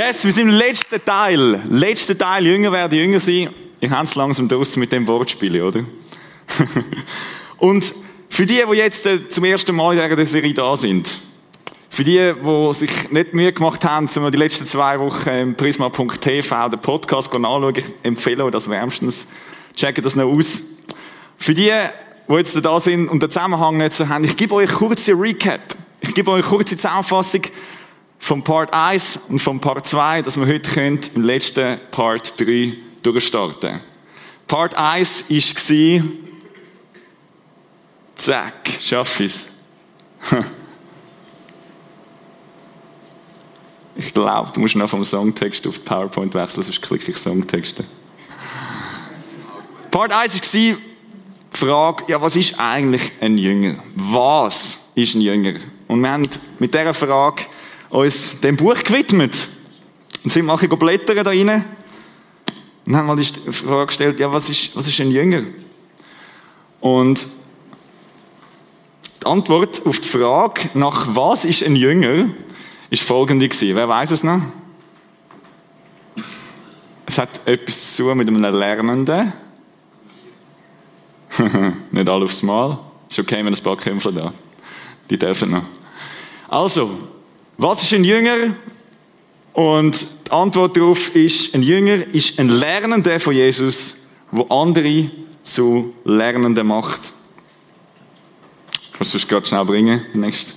Yes, wir sind im letzten Teil. Letzter Teil, Jünger werden Jünger sein. Ich habe es langsam draussen mit dem Wortspiel, oder? Und für die, die jetzt äh, zum ersten Mal in dieser Serie da sind, für die, die sich nicht Mühe gemacht haben, sind wir die letzten zwei Wochen im prisma.tv den Podcast anschauen, ich empfehle euch das wärmstens. Checkt das noch aus. Für die, die jetzt da sind und den Zusammenhang nicht so haben, ich gebe euch kurz eine Recap. Ich gebe euch eine kurze Zusammenfassung vom Part 1 und vom Part 2, dass wir heute könnt im letzten Part 3 durchstarten. Part 1 war, zack, schaff ich's. Ich glaube, du musst noch vom Songtext auf PowerPoint wechseln, sonst klicke ich Songtexte. Part 1 war die Frage, ja, was ist eigentlich ein Jünger? Was ist ein Jünger? Und wir haben mit dieser Frage uns dem Buch gewidmet. Und sind mal ein blättern da rein. Und haben mal die Frage gestellt, ja, was ist, was ist ein Jünger? Und die Antwort auf die Frage, nach was ist ein Jünger, ist folgende gewesen. Wer weiß es noch? Es hat etwas zu tun mit einem Lernenden. Nicht alle aufs Mal. Ist okay, wenn ein paar Kämpfer da. Die dürfen noch. Also, was ist ein Jünger? Und die Antwort darauf ist, ein Jünger ist ein Lernender von Jesus, wo andere zu Lernenden macht. Kannst du es gerade schnell bringen? Next.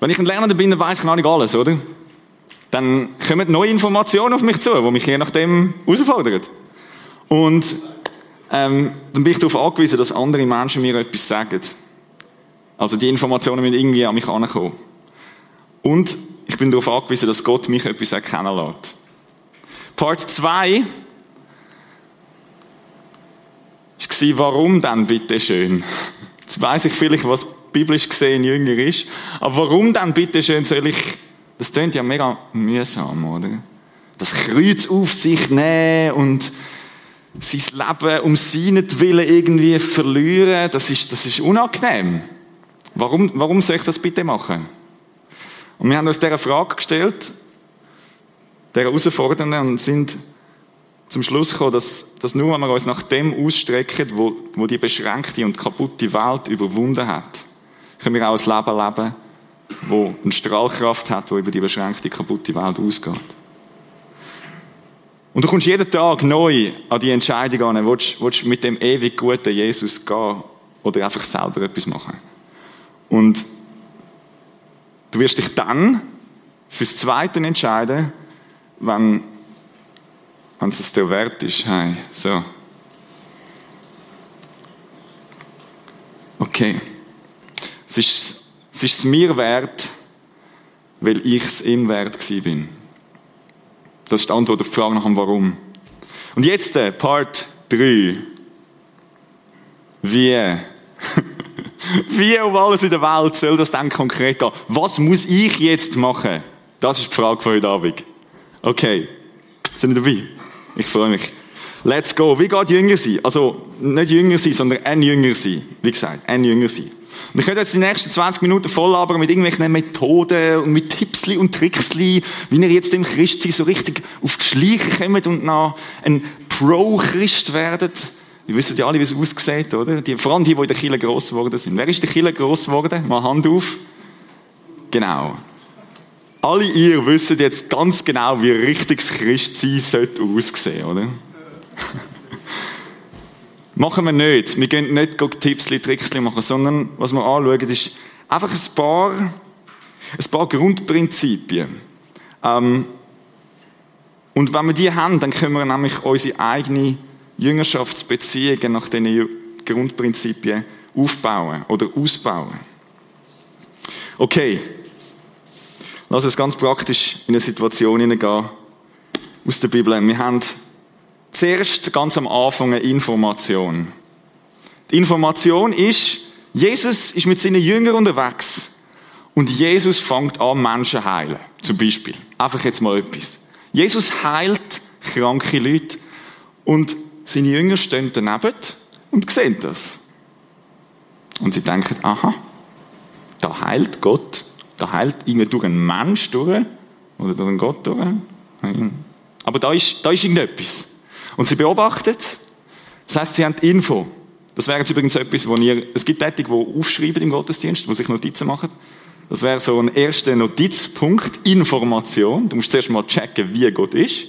Wenn ich ein Lernender bin, dann weiss ich noch nicht alles, oder? Dann kommen neue Informationen auf mich zu, die mich je nachdem herausfordern. Und ähm, dann bin ich darauf angewiesen, dass andere Menschen mir etwas sagen. Also die Informationen müssen irgendwie an mich ankommen. Und ich bin darauf angewiesen, dass Gott mich etwas erkennen lässt. Part 2 war, warum dann bitte schön? Jetzt weiss ich vielleicht, was biblisch gesehen jünger ist. Aber warum dann bitte schön soll ich, das klingt ja mega mühsam, oder? Das Kreuz auf sich nehmen und sein Leben um seinetwillen irgendwie verlieren, das ist, das ist unangenehm. Warum, warum soll ich das bitte machen? Und wir haben uns diese Frage gestellt, der Herausfordernden, und sind zum Schluss gekommen, dass, dass nur wenn wir uns nach dem ausstrecken, wo, wo die beschränkte und kaputte Welt überwunden hat, können wir auch ein Leben leben, wo eine Strahlkraft hat, wo über die beschränkte, kaputte Welt ausgeht. Und du kommst jeden Tag neu an die Entscheidung an, willst, willst mit dem ewig guten Jesus gehen oder einfach selber etwas machen. Und du wirst dich dann fürs Zweite entscheiden, wenn, wenn es dir wert ist. Hey, so. Okay. Es ist, es ist mir wert, weil ich es ihm wert bin. Das ist die Antwort auf die Frage nach dem Warum. Und jetzt äh, Part 3. Wie? Wie um alles in der Welt soll das dann konkret gehen? Was muss ich jetzt machen? Das ist die Frage von heute Abend. Okay. Sind ihr dabei? Ich freue mich. Let's go. Wie geht Jünger sein? Also, nicht Jünger sein, sondern ein Jünger sein. Wie gesagt, ein Jünger sein. Und ich könnte jetzt die nächsten 20 Minuten voll labern mit irgendwelchen Methoden und mit Tippsli und Tricksli, wie ihr jetzt im Christsein so richtig auf die Schleiche kommt und noch ein Pro-Christ werdet. Ihr wisst ja alle, wie es aussieht, oder? Die, vor allem die, die in der Kirche gross geworden sind. Wer ist in der Kirche gross geworden? Mal Hand auf. Genau. Alle ihr wisst jetzt ganz genau, wie richtiges Christsein sollte aussehen, oder? machen wir nicht. Wir gehen nicht Tippsli, Tricksli machen, sondern was wir anschauen, ist einfach ein paar, ein paar Grundprinzipien. Ähm, und wenn wir die haben, dann können wir nämlich unsere eigene Jüngerschaftsbeziehungen nach diesen Grundprinzipien aufbauen oder ausbauen. Okay. Lass uns ganz praktisch in eine Situation hineingehen aus der Bibel. Wir haben zuerst ganz am Anfang eine Information. Die Information ist, Jesus ist mit seinen Jüngern unterwegs und Jesus fängt an, Menschen heilen. Zum Beispiel. Einfach jetzt mal etwas. Jesus heilt kranke Leute und seine Jünger stehen daneben und sehen das. Und sie denken, aha, da heilt Gott Da heilt irgendwie durch einen Mensch durch oder durch einen Gott durch. Aber da ist, da ist irgendetwas. Und sie beobachtet, das heißt, sie haben die Info. Das wäre jetzt übrigens etwas, wo ihr, es gibt Tätig, die aufschreiben im Gottesdienst, wo sich Notizen machen. Das wäre so ein erster Notizpunkt, Information. Du musst zuerst mal checken, wie Gott ist.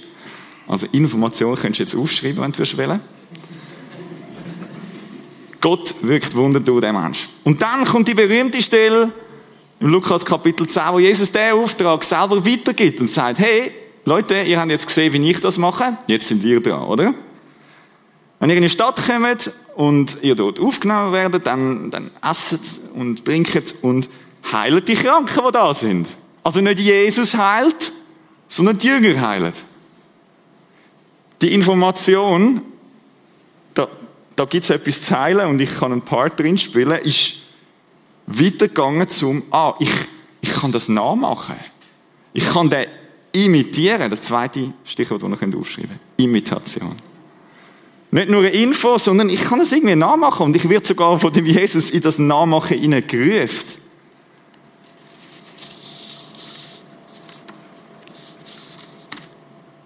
Also Information könntest du jetzt aufschreiben, wenn du willst. Gott wirkt Wunder durch den Mensch. Und dann kommt die berühmte Stelle im Lukas Kapitel 10, wo Jesus den Auftrag selber weitergibt und sagt, hey, Leute, ihr habt jetzt gesehen, wie ich das mache, jetzt sind wir dran, oder? Wenn ihr in die Stadt kommt und ihr dort aufgenommen werdet, dann, dann esset und trinket und heilt die Kranken, die da sind. Also nicht Jesus heilt, sondern die Jünger heilt. Die Information, da, da gibt es etwas zu heilen und ich kann einen Part drin spielen, ist weitergegangen zum, ah, ich, ich kann das nachmachen. Ich kann den imitieren. Das zweite Stichwort, das ihr aufschreiben könnt. Imitation. Nicht nur eine Info, sondern ich kann es irgendwie nachmachen und ich werde sogar von dem Jesus in das Nachmachen hineingerufen.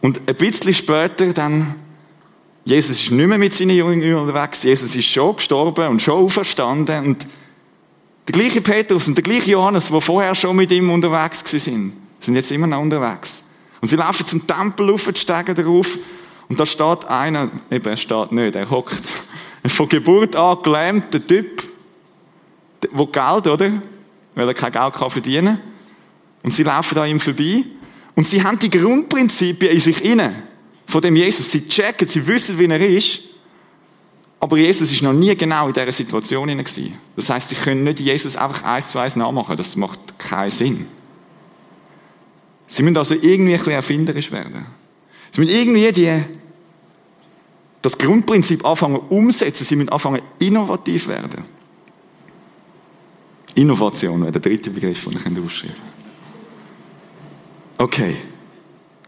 Und ein bisschen später dann, Jesus ist nicht mehr mit seinen Jüngern unterwegs, Jesus ist schon gestorben und schon auferstanden. Und der gleiche Petrus und der gleiche Johannes, die vorher schon mit ihm unterwegs sind, sind jetzt immer noch unterwegs. Und sie laufen zum Tempel auf, steigen darauf und da steht einer, eben, er steht nicht, er hockt, von Geburt an gelähmter Typ, der Geld, oder? Weil er kein Geld kann verdienen. Und sie laufen an ihm vorbei und sie haben die Grundprinzipien in sich inne. Von dem Jesus. Sie checken, sie wissen, wie er ist. Aber Jesus ist noch nie genau in dieser Situation gewesen. Das heißt, sie können nicht Jesus einfach eins zu eins nachmachen. Das macht keinen Sinn. Sie müssen also irgendwie ein bisschen erfinderisch werden. Sie müssen irgendwie die, das Grundprinzip anfangen umsetzen. Sie müssen anfangen innovativ werden. Innovation wäre der dritte Begriff, den ich ausschreiben Okay.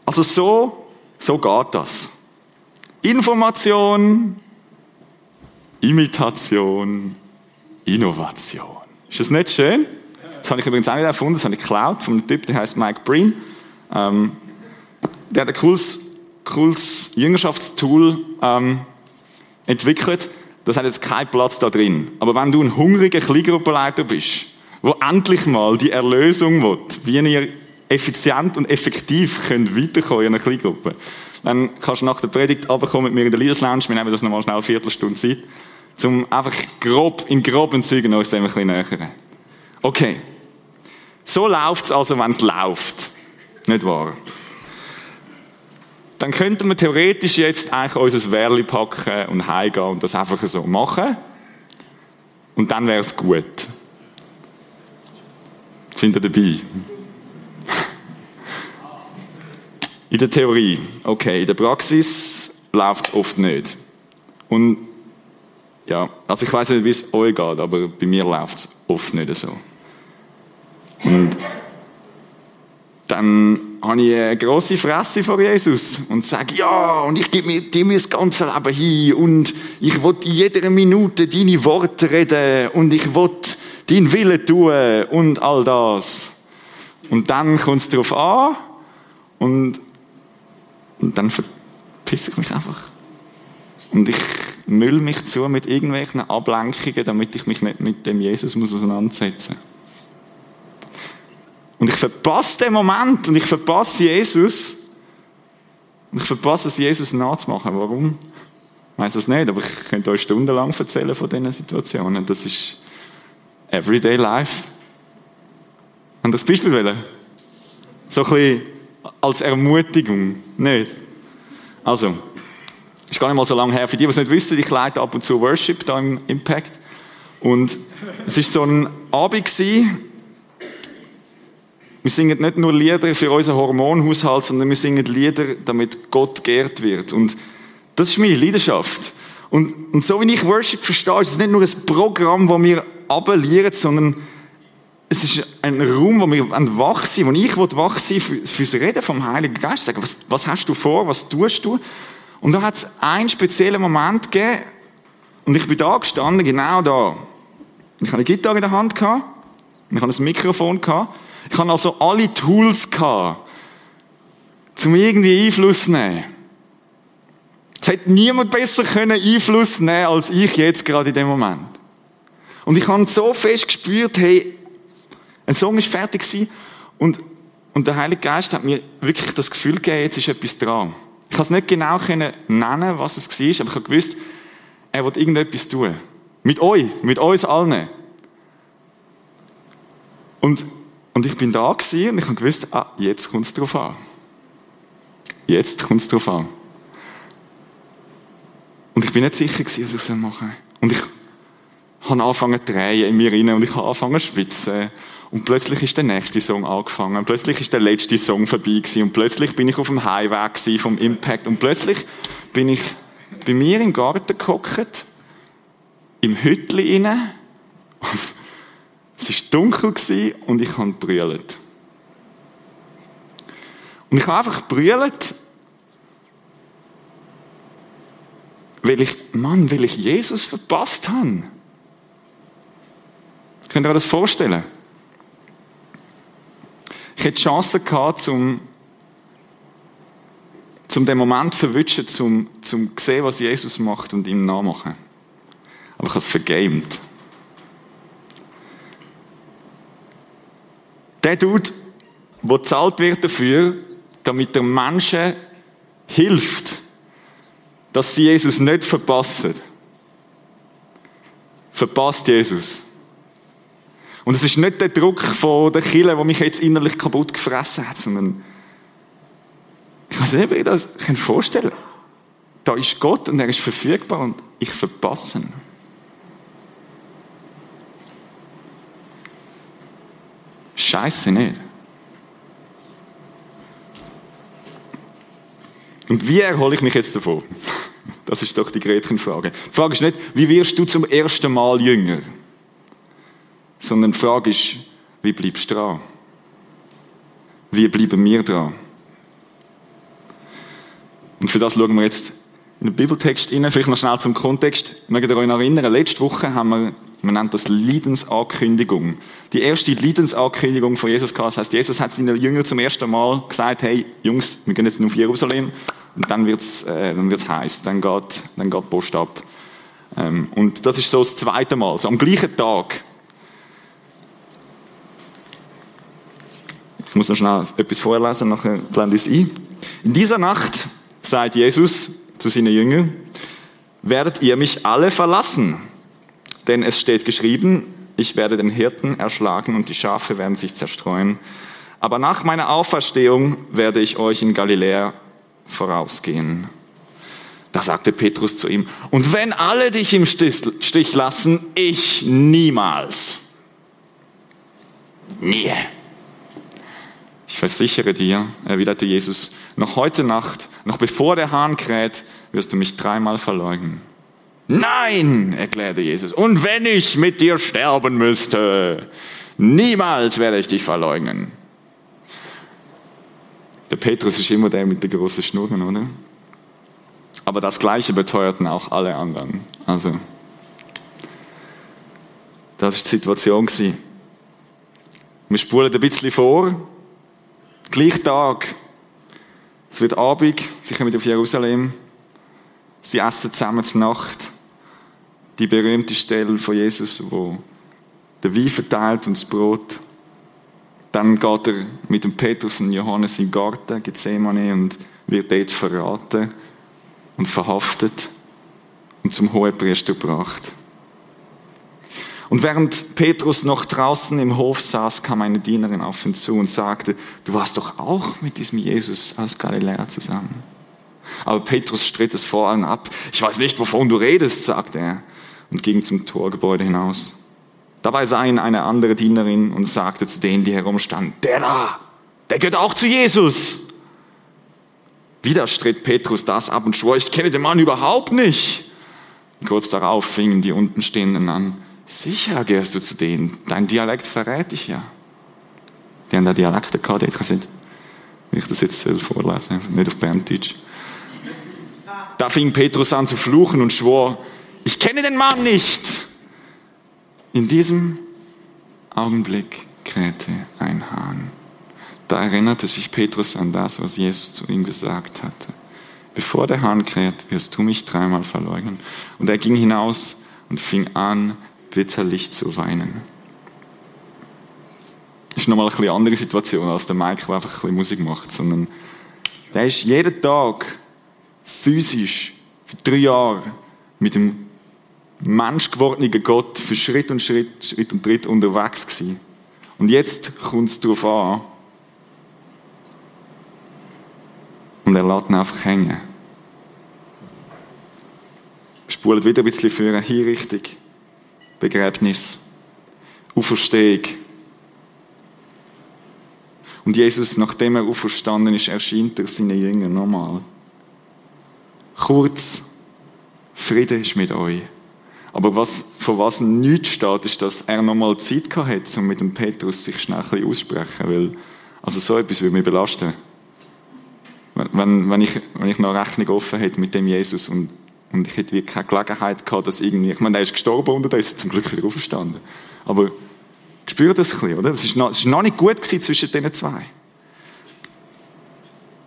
Also so, so geht das. Information, Imitation, Innovation. Ist das nicht schön? Das habe ich übrigens auch nicht erfunden, das habe ich geklaut von einem Typ, der heißt Mike Breen. Ähm, der hat ein cooles, cooles Jüngerschaftstool ähm, entwickelt. Das hat jetzt keinen Platz da drin. Aber wenn du ein hungriger Kleingruppenleiter bist, wo endlich mal die Erlösung will, wie ihr effizient und effektiv könnt weiterkommen in einer Kleingruppe, dann kannst du nach der Predigt runterkommen mit mir in der Leaders Lounge, wir nehmen das nochmal schnell eine Viertelstunde Zeit, um einfach grob, in groben Zügen uns dem ein bisschen nähern. Okay. So läuft's also, wenn es läuft. Nicht wahr? Dann könnten wir theoretisch jetzt eigentlich unser Wehrli packen und heimgehen und das einfach so machen. Und dann wäre es gut. Sind ihr dabei? In der Theorie, okay. In der Praxis läuft es oft nicht. Und ja, also ich weiß nicht, wie es euch geht, aber bei mir läuft es oft nicht so. Und dann habe ich eine grosse Fresse vor Jesus und sage, ja, und ich gebe mir dir das ganze Leben hin und ich will in jeder Minute deine Worte reden und ich will deinen Willen tun und all das. Und dann kommt es darauf an und und dann verpisse ich mich einfach. Und ich müll mich zu mit irgendwelchen Ablenkungen, damit ich mich nicht mit dem Jesus muss auseinandersetzen muss. Und ich verpasse den Moment und ich verpasse Jesus. Und ich verpasse es, Jesus nachzumachen. Warum? Ich weiß es nicht, aber ich könnte euch stundenlang erzählen von diesen Situationen. Das ist Everyday Life. Und das Beispiel wählen? So ein bisschen als Ermutigung, nicht? Also, ist gar nicht mal so lange her. Für die, die es nicht wissen, ich leite ab und zu Worship da im Impact. Und es ist so ein Abend gewesen. Wir singen nicht nur Lieder für unseren Hormonhaushalt, sondern wir singen Lieder, damit Gott geehrt wird. Und das ist meine Leidenschaft. Und, und so wie ich Worship verstehe, ist es nicht nur ein Programm, das wir abellieren, sondern es ist ein Raum, wo wir wach sind, wo ich wach sein für, für das Reden vom Heiligen Geist. Sagen, was, was hast du vor, was tust du? Und da hat es einen speziellen Moment gegeben, und ich bin da gestanden, genau da. Ich hatte eine Gitarre in der Hand, gehabt, ich hatte ein Mikrofon, gehabt, Ich hatte also alle Tools gehabt, um irgendwie Einfluss zu nehmen. Es hätte niemand besser können Einfluss nehmen als ich jetzt gerade in dem Moment. Und ich habe so fest gespürt, hey, ein Song ist fertig und, und der Heilige Geist hat mir wirklich das Gefühl gegeben, jetzt ist etwas dran. Ich kann es nicht genau nennen, was es war, aber ich habe gewusst, er wird irgendetwas tun. Mit euch, mit uns allen. Und, und ich bin da gewesen und ich habe gewusst, ah, jetzt kommt es drauf an. Jetzt kommt es drauf an. Und ich bin nicht sicher was ich machen soll. Und ich habe angefangen zu drehen in mir rein und ich habe angefangen zu schwitzen. Und plötzlich ist der nächste Song angefangen. Und plötzlich ist der letzte Song vorbei gewesen. Und plötzlich bin ich auf dem Highway vom Impact. Und plötzlich bin ich bei mir im Garten gehockt, im Hütli inne. Es war dunkel und ich habe brüllt. Und ich habe einfach brüllt, weil ich, Mann, weil ich Jesus verpasst habe. Könnt ihr euch das vorstellen? Ich hätte die Chance gehabt, zum, zum den Moment zu verwischen, zum, zum sehen, was Jesus macht und ihm nachmachen. Aber ich habe es vergamed. Der Dude, der bezahlt wird dafür, damit der Menschen hilft, dass sie Jesus nicht verpassen. Verpasst Jesus. Und es ist nicht der Druck von der Kille, der mich jetzt innerlich kaputt gefressen hat, sondern ich weiß nicht, wie ich das vorstellen kann. Da ist Gott und er ist verfügbar und ich verpasse ihn. Scheiße nicht. Und wie erhole ich mich jetzt davon? Das ist doch die Gretchenfrage. Die Frage ist nicht, wie wirst du zum ersten Mal jünger? Sondern die Frage ist, wie bleibst du dran? Wie bleiben wir dran? Und für das schauen wir jetzt in den Bibeltext rein. Vielleicht noch schnell zum Kontext. Mögt ihr euch noch erinnern, letzte Woche haben wir man nennt das Leidensankündigung. Die erste Leidensankündigung von Jesus gehabt. Das heißt, Jesus hat seinen Jüngern zum ersten Mal gesagt, hey, Jungs, wir gehen jetzt auf Jerusalem. Und dann wird's, äh, dann wird's heiß. Dann geht, dann geht Post ab. Ähm, und das ist so das zweite Mal. So am gleichen Tag. Ich muss noch schnell etwas vorlesen, nachher blende ich es ein. In dieser Nacht, sagt Jesus zu seinen Jüngern, werdet ihr mich alle verlassen. Denn es steht geschrieben, ich werde den Hirten erschlagen und die Schafe werden sich zerstreuen. Aber nach meiner Auferstehung werde ich euch in Galiläa vorausgehen. Da sagte Petrus zu ihm, und wenn alle dich im Stich lassen, ich niemals. Nie. Ich versichere dir, erwiderte Jesus, noch heute Nacht, noch bevor der Hahn kräht, wirst du mich dreimal verleugnen. Nein, erklärte Jesus. Und wenn ich mit dir sterben müsste, niemals werde ich dich verleugnen. Der Petrus ist immer der mit der großen Schnurren, oder? Aber das Gleiche beteuerten auch alle anderen. Also, das ist die Situation. Wir spulen ein bisschen vor. Gleich Tag. Es wird Abend. Sie kommen auf Jerusalem. Sie essen zusammen zur Nacht die berühmte Stelle von Jesus, wo der Wein verteilt und das Brot. Dann geht er mit dem Petrus und Johannes in den Garten, Gethsemane, und wird dort verraten und verhaftet und zum Hohepriester gebracht. Und während Petrus noch draußen im Hof saß, kam eine Dienerin auf ihn zu und sagte, du warst doch auch mit diesem Jesus aus Galiläa zusammen. Aber Petrus stritt es vor allen ab. Ich weiß nicht, wovon du redest, sagte er und ging zum Torgebäude hinaus. Dabei sah ihn eine andere Dienerin und sagte zu denen, die herumstanden, der da, der gehört auch zu Jesus. Wieder stritt Petrus das ab und schwor, ich kenne den Mann überhaupt nicht. kurz darauf fingen die untenstehenden an, sicher gehörst du zu denen, dein Dialekt verrät dich ja. Die haben da Dialekte gehabt, ich kann wenn ich das jetzt vorlesen, nicht auf Berndeutsch. Da fing Petrus an zu fluchen und schwor, ich kenne den Mann nicht. In diesem Augenblick krähte ein Hahn. Da erinnerte sich Petrus an das, was Jesus zu ihm gesagt hatte. Bevor der Hahn kräht, wirst du mich dreimal verleugnen. Und er ging hinaus und fing an, bitterlich zu weinen. Das ist nochmal eine andere Situation als der Mike, der einfach ein Musik macht, sondern der ist jeden Tag physisch für drei Jahre mit dem menschgewordenen Gott für Schritt und Schritt, Schritt und Tritt unterwegs gewesen. Und jetzt kommt es darauf an, und er lässt ihn einfach hängen. Spult wieder ein bisschen für eine Hinrichtung, Begräbnis, Auferstehung. Und Jesus, nachdem er auferstanden ist, erscheint er seinen Jüngern nochmal. Kurz, Friede ist mit euch. Aber was, von was nichts steht, ist, dass er nochmal Zeit gehabt hat, um mit dem Petrus sich schnell ein bisschen aussprechen. Weil, also so etwas würde mich belasten. Wenn, wenn, ich, wenn ich noch Rechnung offen hätte mit dem Jesus und, und ich hätte wirklich keine Gelegenheit gehabt, dass irgendwie, ich meine, er ist gestorben und er ist zum Glück wieder auferstanden. Aber spürt das ein bisschen, oder? Es ist noch, noch nicht gut gewesen zwischen den zwei.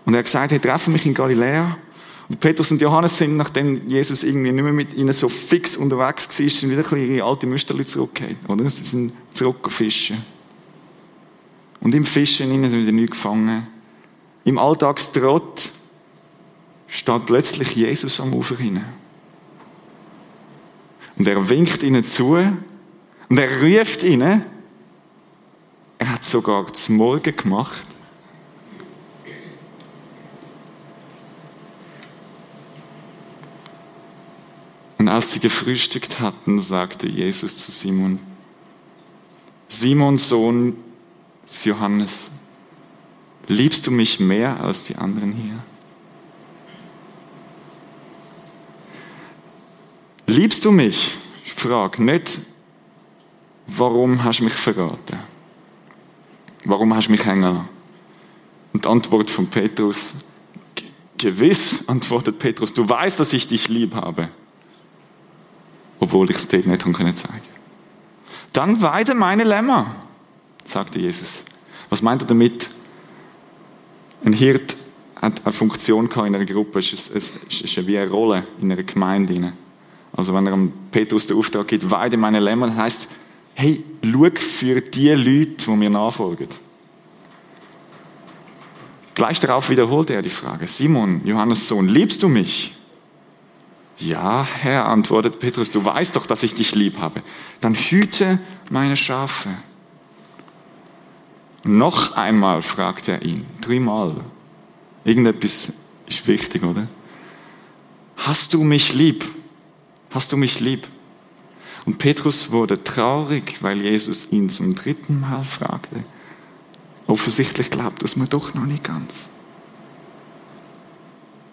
Und er hat gesagt, hey, treffen mich in Galiläa. Und Petrus und Johannes sind, nachdem Jesus irgendwie nicht mehr mit ihnen so fix unterwegs war, sind wieder ein bisschen ihre alte Müsterli zurückgekehrt, oder? Sie sind zurückgefischen. Und im Fischen sind wieder nichts gefangen. Im Alltagstrott steht plötzlich Jesus am Ufer hinein. Und er winkt ihnen zu und er ruft ihnen, er hat sogar zum Morgen gemacht. Und als sie gefrühstückt hatten, sagte Jesus zu Simon, Simon Sohn des Johannes, liebst du mich mehr als die anderen hier? Liebst du mich? Ich frage nicht, warum hast du mich verraten? Warum hast du mich hängen? Und die Antwort von Petrus, gewiss, antwortet Petrus, du weißt, dass ich dich lieb habe obwohl ich es dir nicht zeigen konnte. Dann weide meine Lämmer, sagte Jesus. Was meint er damit? Ein Hirt hat eine Funktion in einer Gruppe, es ist, es ist wie eine Rolle in einer Gemeinde. Also wenn er am Petrus den Auftrag gibt, weide meine Lämmer, heißt, hey, schau für die Leute, die mir nachfolgen. Gleich darauf wiederholt er die Frage, Simon, Johannes Sohn, liebst du mich? Ja, Herr, antwortet Petrus, du weißt doch, dass ich dich lieb habe. Dann hüte meine Schafe. Noch einmal fragt er ihn, dreimal. Irgendetwas ist wichtig, oder? Hast du mich lieb? Hast du mich lieb? Und Petrus wurde traurig, weil Jesus ihn zum dritten Mal fragte. Offensichtlich glaubt es mir doch noch nicht ganz.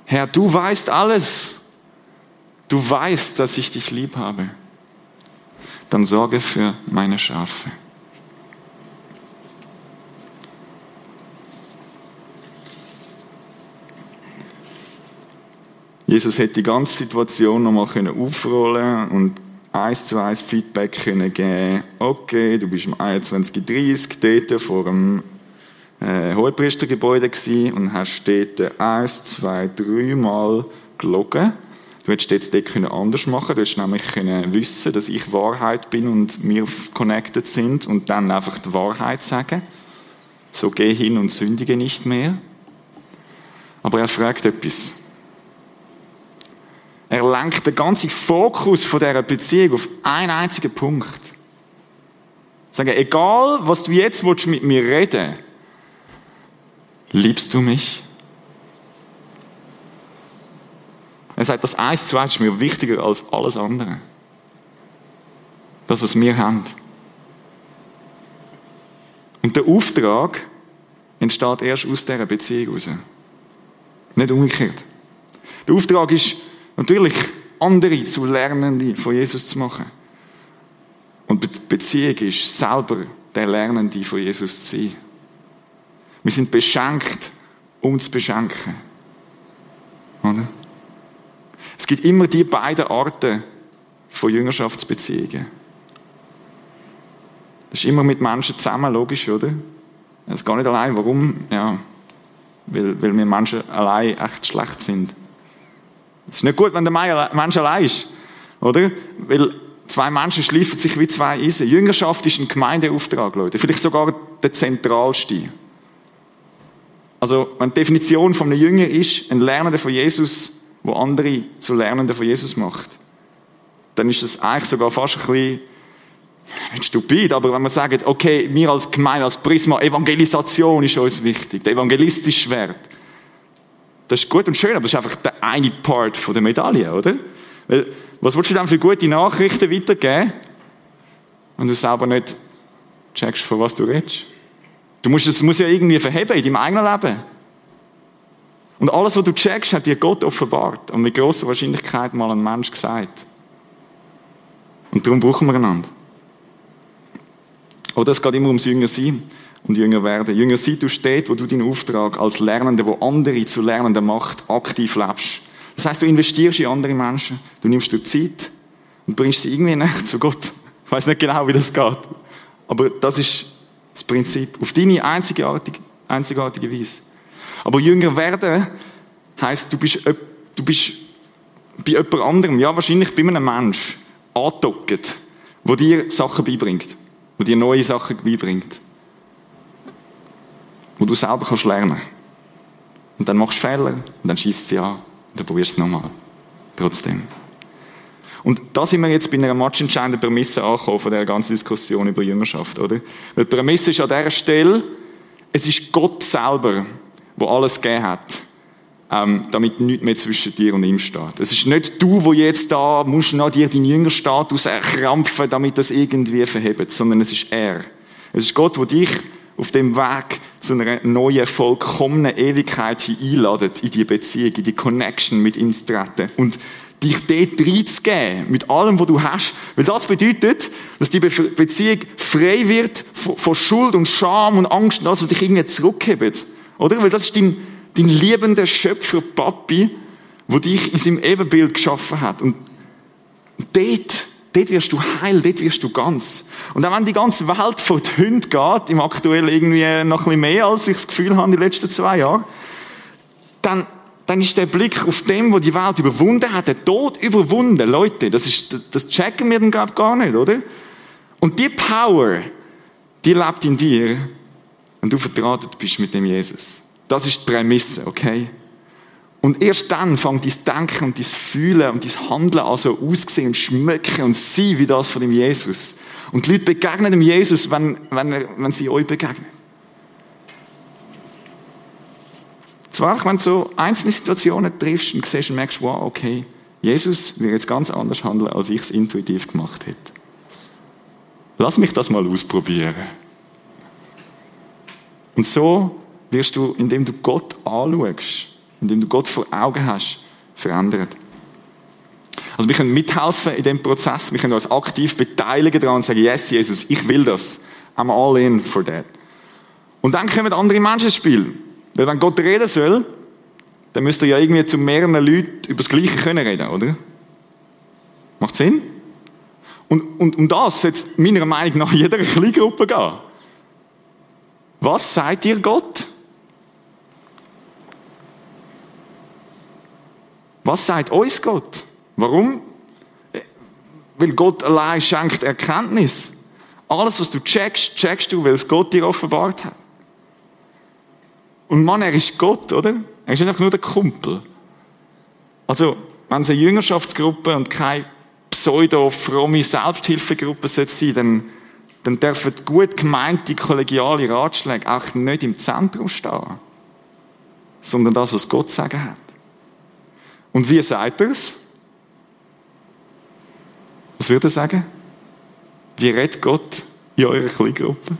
Herr, du weißt alles. Du weißt, dass ich dich lieb habe. Dann sorge für meine Schafe. Jesus hätte die ganze Situation nochmal aufrollen und eins zu eins Feedback können geben. Okay, du bist um 21.30 dort vor dem äh, Hohepriestergebäude und hast dort eins, zwei, dreimal gelogen Du hättest jetzt dort anders machen können. Du hättest nämlich können wissen, dass ich Wahrheit bin und wir connected sind und dann einfach die Wahrheit sagen. So geh hin und sündige nicht mehr. Aber er fragt etwas. Er lenkt den ganzen Fokus von dieser Beziehung auf einen einzigen Punkt. Sagen, egal, was du jetzt mit mir reden willst, liebst du mich? Er sagt, das eins zu eins ist mir wichtiger als alles andere. Das, was wir haben. Und der Auftrag entsteht erst aus dieser Beziehung heraus. Nicht umgekehrt. Der Auftrag ist natürlich, andere zu Lernende von Jesus zu machen. Und die Beziehung ist selber der Lernende von Jesus zu sein. Wir sind beschenkt, um zu beschenken. Oder? Es gibt immer die beiden Arten von Jüngerschaftsbeziehungen. Das ist immer mit Menschen zusammen, logisch, oder? Es geht nicht allein. Warum? Ja, weil, weil wir Menschen allein echt schlecht sind. Es ist nicht gut, wenn der Mensch allein ist, oder? Weil zwei Menschen schleifen sich wie zwei Eisen. Jüngerschaft ist ein Gemeindeauftrag, Leute. Vielleicht sogar der zentralste. Also, wenn die Definition von einem Jünger ist, ein Lernender von Jesus, wo andere zu Lernenden von Jesus macht, dann ist das eigentlich sogar fast ein bisschen nicht stupid, aber wenn man sagt, okay, wir als Gemeinde, als Prisma, Evangelisation ist uns wichtig, der evangelistische Wert. Das ist gut und schön, aber das ist einfach der eine Part von der Medaille, oder? Weil, was willst du dann für gute Nachrichten weitergeben, wenn du selber nicht checkst, von was du redest? Du musst es muss ja irgendwie verheben in deinem eigenen Leben. Und alles, was du checkst, hat dir Gott offenbart und mit großer Wahrscheinlichkeit mal ein Mensch gesagt. Und darum brauchen wir einander. Oder es geht immer ums Jünger sein und Jünger werden. Jünger sein, du stehst, wo du deinen Auftrag als Lernender, wo andere zu Lernenden macht, aktiv lebst. Das heißt, du investierst in andere Menschen, du nimmst dir Zeit und bringst sie irgendwie näher zu Gott. Ich weiß nicht genau, wie das geht. Aber das ist das Prinzip. Auf deine einzigartige, einzigartige Weise. Aber Jünger werden heißt, du bist, du bist bei jemand anderem, ja, wahrscheinlich bei einem Mensch, angedockt, der dir Sachen beibringt wo dir neue Sachen beibringt. Wo du selber kannst lernen. Und dann machst du Fehler und dann schießt sie an und dann probierst du es nochmal. Trotzdem. Und da sind wir jetzt bei einer matchentscheidenden Prämisse angekommen von der ganzen Diskussion über Jüngerschaft, oder? Weil die Prämisse ist an dieser Stelle, es ist Gott selber, wo alles gegeben hat ähm, damit nichts mehr zwischen dir und ihm steht. Es ist nicht du, wo jetzt da musst nach dir deinen Jüngerstatus erkrampfen, damit das irgendwie verhebt, sondern es ist er. Es ist Gott, wo dich auf dem Weg zu einer neuen, vollkommenen Ewigkeit hin einladet, in die Beziehung, in die Connection mit ihm zu treten und dich dort reinzugeben, mit allem, was du hast. Weil das bedeutet, dass die Beziehung frei wird von Schuld und Scham und Angst und das, was dich irgendwie zurückhebt. Oder? Weil das ist dein, dein liebender Schöpfer Papi, wo dich in seinem Ebenbild geschaffen hat. Und dort, dort wirst du heil, dort wirst du ganz. Und auch wenn die ganze Welt vor die Hunde geht, im aktuell irgendwie noch ein bisschen mehr, als ich das Gefühl habe, in den letzten zwei Jahren, dann, dann ist der Blick auf dem, wo die Welt überwunden hat, der Tod überwunden. Leute, das ist, das checken wir dann glaube gar nicht, oder? Und die Power, die lebt in dir, wenn du vertraut bist mit dem Jesus. Das ist die Prämisse, okay? Und erst dann fängt dein Denken und dein Fühlen und dein Handeln an so aussehen und schmecken und sein wie das von dem Jesus. Und die Leute begegnen dem Jesus, wenn, wenn, wenn sie euch begegnen. Zwar, wenn du so einzelne Situationen triffst und siehst und merkst, wow, okay, Jesus wird jetzt ganz anders handeln, als ich es intuitiv gemacht hätte. Lass mich das mal ausprobieren. Und so wirst du, indem du Gott anschaust, indem du Gott vor Augen hast, verändert. Also wir können mithelfen in dem Prozess, wir können uns aktiv beteiligen daran und sagen, yes, Jesus, ich will das. I'm all in for that. Und dann kommen andere Menschen ins Spiel. Weil wenn Gott reden soll, dann müsst ihr ja irgendwie zu mehreren Leuten über das Gleiche können reden, oder? Macht Sinn? Und, und um das sollte meiner Meinung nach jeder Kleingruppe gehen. Was sagt dir Gott? Was sagt uns Gott? Warum? Weil Gott allein schenkt Erkenntnis. Alles, was du checkst, checkst du, weil es Gott dir offenbart hat. Und Mann, er ist Gott, oder? Er ist einfach nur der Kumpel. Also, wenn es eine Jüngerschaftsgruppe und keine pseudo-fromme Selbsthilfegruppe sein sollte, dann, dann dürfen gut gemeinte kollegiale Ratschläge auch nicht im Zentrum stehen, sondern das, was Gott sagen hat. Und wie sagt er es? Was würde er sagen? Wie redet Gott in eurer Kleingruppe?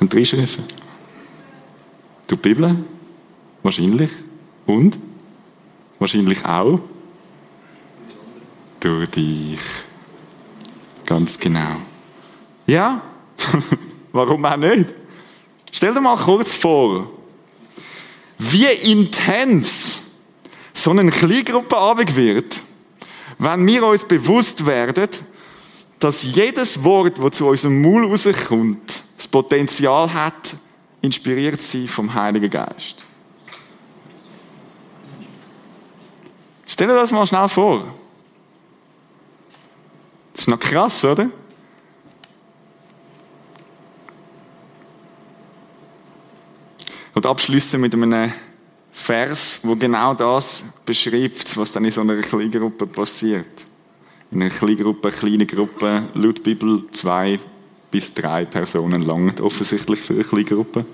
Und reinschreiben. Du Bibel? Wahrscheinlich. Und? Wahrscheinlich auch. Durch dich. Ganz genau. Ja? Warum auch nicht? Stell dir mal kurz vor, wie intens so eine Kleingruppenabend wird, wenn wir uns bewusst werden, dass jedes Wort, das zu unserem Maul rauskommt, das Potenzial hat, inspiriert zu sein vom Heiligen Geist. Stell dir das mal schnell vor. Das ist noch krass, oder? Und abschließen mit einem Vers, wo genau das beschreibt, was dann in so einer Kleingruppe passiert. In einer Kleingruppe, kleine Gruppe, laut Bibel zwei bis drei Personen lang, offensichtlich für eine Kleingruppe.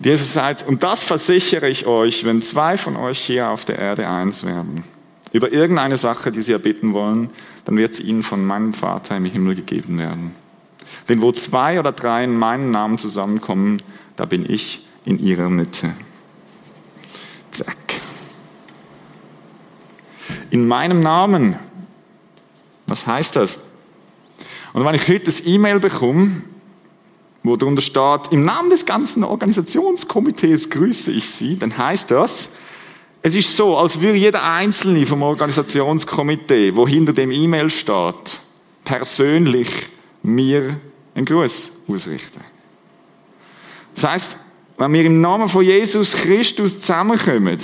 Jesus sagt, und das versichere ich euch, wenn zwei von euch hier auf der Erde eins werden, über irgendeine Sache, die sie erbitten wollen, dann wird es ihnen von meinem Vater im Himmel gegeben werden. Denn wo zwei oder drei in meinen Namen zusammenkommen, da bin ich in ihrer Mitte. Zack. In meinem Namen. Was heißt das? Und wenn ich heute das E-Mail bekomme, wo darunter steht, im Namen des ganzen Organisationskomitees grüße ich Sie, dann heißt das, es ist so, als würde jeder Einzelne vom Organisationskomitee, wo hinter dem E-Mail steht, persönlich mir einen Gruß ausrichten. Das heißt, wenn wir im Namen von Jesus Christus zusammenkommen,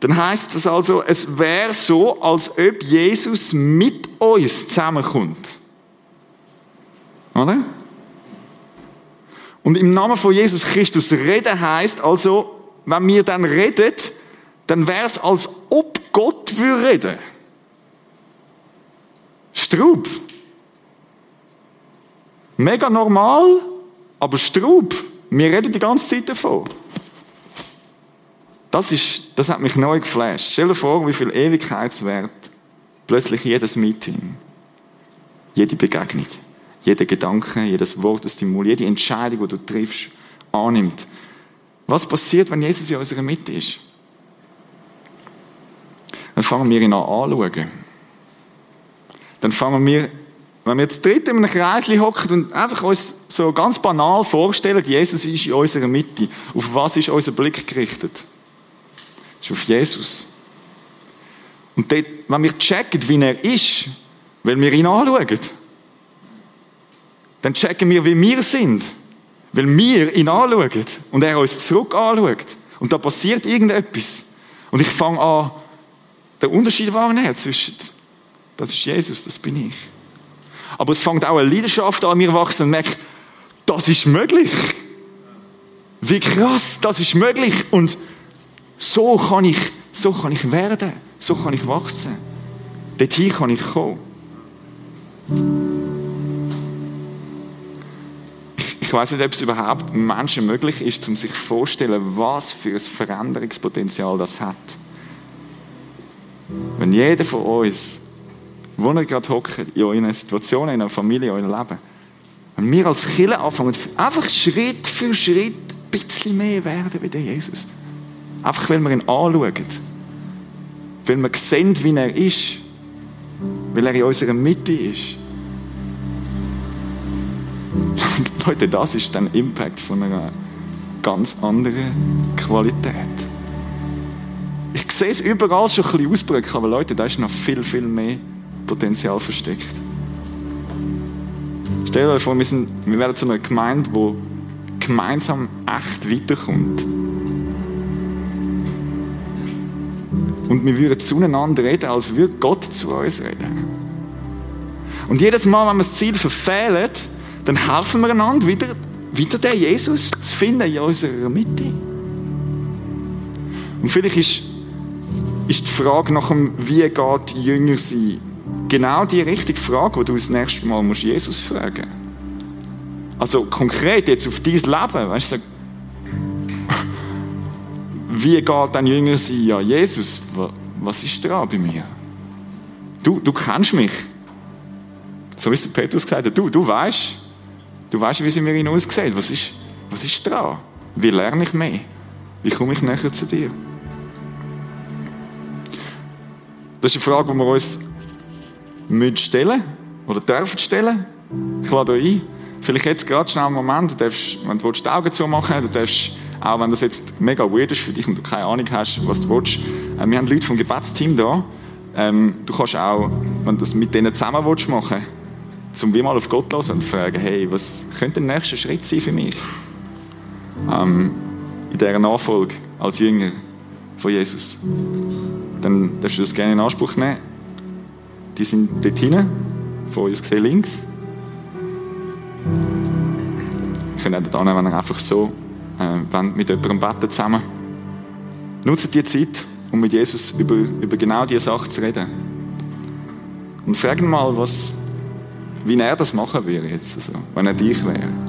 dann heißt das also, es wäre so, als ob Jesus mit uns zusammenkommt. Oder? Und im Namen von Jesus Christus reden heißt also, wenn wir dann reden, dann wäre es, als ob Gott würde reden. Strub. Mega normal, aber Strub. Wir reden die ganze Zeit davon. Das, ist, das hat mich neu geflasht. Stell dir vor, wie viel Ewigkeitswert plötzlich jedes Meeting, jede Begegnung, jeder Gedanke, jedes Wort aus dem jede Entscheidung, die du triffst, annimmt. Was passiert, wenn Jesus in unserer Mitte ist? Dann fangen wir ihn an anzuschauen. Dann fangen wir, wenn wir jetzt dritt in einem Kreis hocken und einfach uns so ganz banal vorstellen, Jesus ist in unserer Mitte. Auf was ist unser Blick gerichtet? ist auf Jesus. Und dort, wenn wir checken, wie er ist, weil wir ihn anschauen, dann checken wir, wie wir sind. Weil wir ihn anschauen und er uns zurück anschaut. Und da passiert irgendetwas. Und ich fange an, den Unterschied wahrnehmen zwischen, das ist Jesus, das bin ich. Aber es fängt auch eine Leidenschaft an mir wachsen und merke, das ist möglich. Wie krass, das ist möglich. Und so kann ich, so kann ich werden. So kann ich wachsen. Dorthin kann ich kommen. Ich weiß nicht, ob es überhaupt Menschen möglich ist, um sich vorzustellen, was für ein Veränderungspotenzial das hat. Wenn jeder von uns, wo er gerade hockt, in eurer Situation, in eurer Familie, in eurem Leben, wenn wir als Kinder anfangen, einfach Schritt für Schritt ein bisschen mehr werden wie der Jesus. Einfach, weil wir ihn anschauen. Weil wir sehen, wie er ist. Weil er in unserer Mitte ist. Leute, das ist dann Impact von einer ganz anderen Qualität. Ich sehe es überall schon ein bisschen ausbrücken, aber Leute, da ist noch viel, viel mehr Potenzial versteckt. Stellt euch vor, wir, sind, wir werden zu einer Gemeinde, die gemeinsam echt weiterkommt. Und wir würden zueinander reden, als würde Gott zu uns reden. Und jedes Mal, wenn wir das Ziel verfehlen, dann helfen wir einander, wieder, wieder den Jesus zu finden in unserer Mitte. Und vielleicht ist, ist die Frage nach dem, wie geht Jünger sein, genau die richtige Frage, die du das nächste Mal musst Jesus fragen musst. Also konkret jetzt auf dein Leben, weißt du, wie geht ein Jünger sein? Ja, Jesus, was ist dran bei mir? Du, du kennst mich. So wie es Petrus gesagt hat, du, du weißt, du weißt, wie sie mir hinaussieht. Was ist, was ist dran? Wie lerne ich mehr? Wie komme ich näher zu dir? Das ist eine Frage, die wir uns stellen oder dürfen stellen. Ich lade euch ein. Vielleicht jetzt gerade schnell einen Moment, du darfst, wenn du die Augen zumachen du darfst auch wenn das jetzt mega weird ist für dich und du keine Ahnung hast, was du willst. Äh, wir haben Leute vom Gebetsteam da. Ähm, du kannst auch, wenn du das mit denen zusammen willst machen zum wie mal auf Gott hören und fragen, hey, was könnte der nächste Schritt sein für mich? Ähm, in dieser Nachfolge als Jünger von Jesus. Dann darfst du das gerne in Anspruch nehmen. Die sind dort hinten, von uns gesehen links. Ich kann auch dort wenn ihr einfach so äh, mit jemandem beten zusammen. Nutzt die Zeit, um mit Jesus über, über genau diese Sache zu reden. Und frag ihn mal, was, wie er das machen würde, jetzt, also, wenn er dich wäre.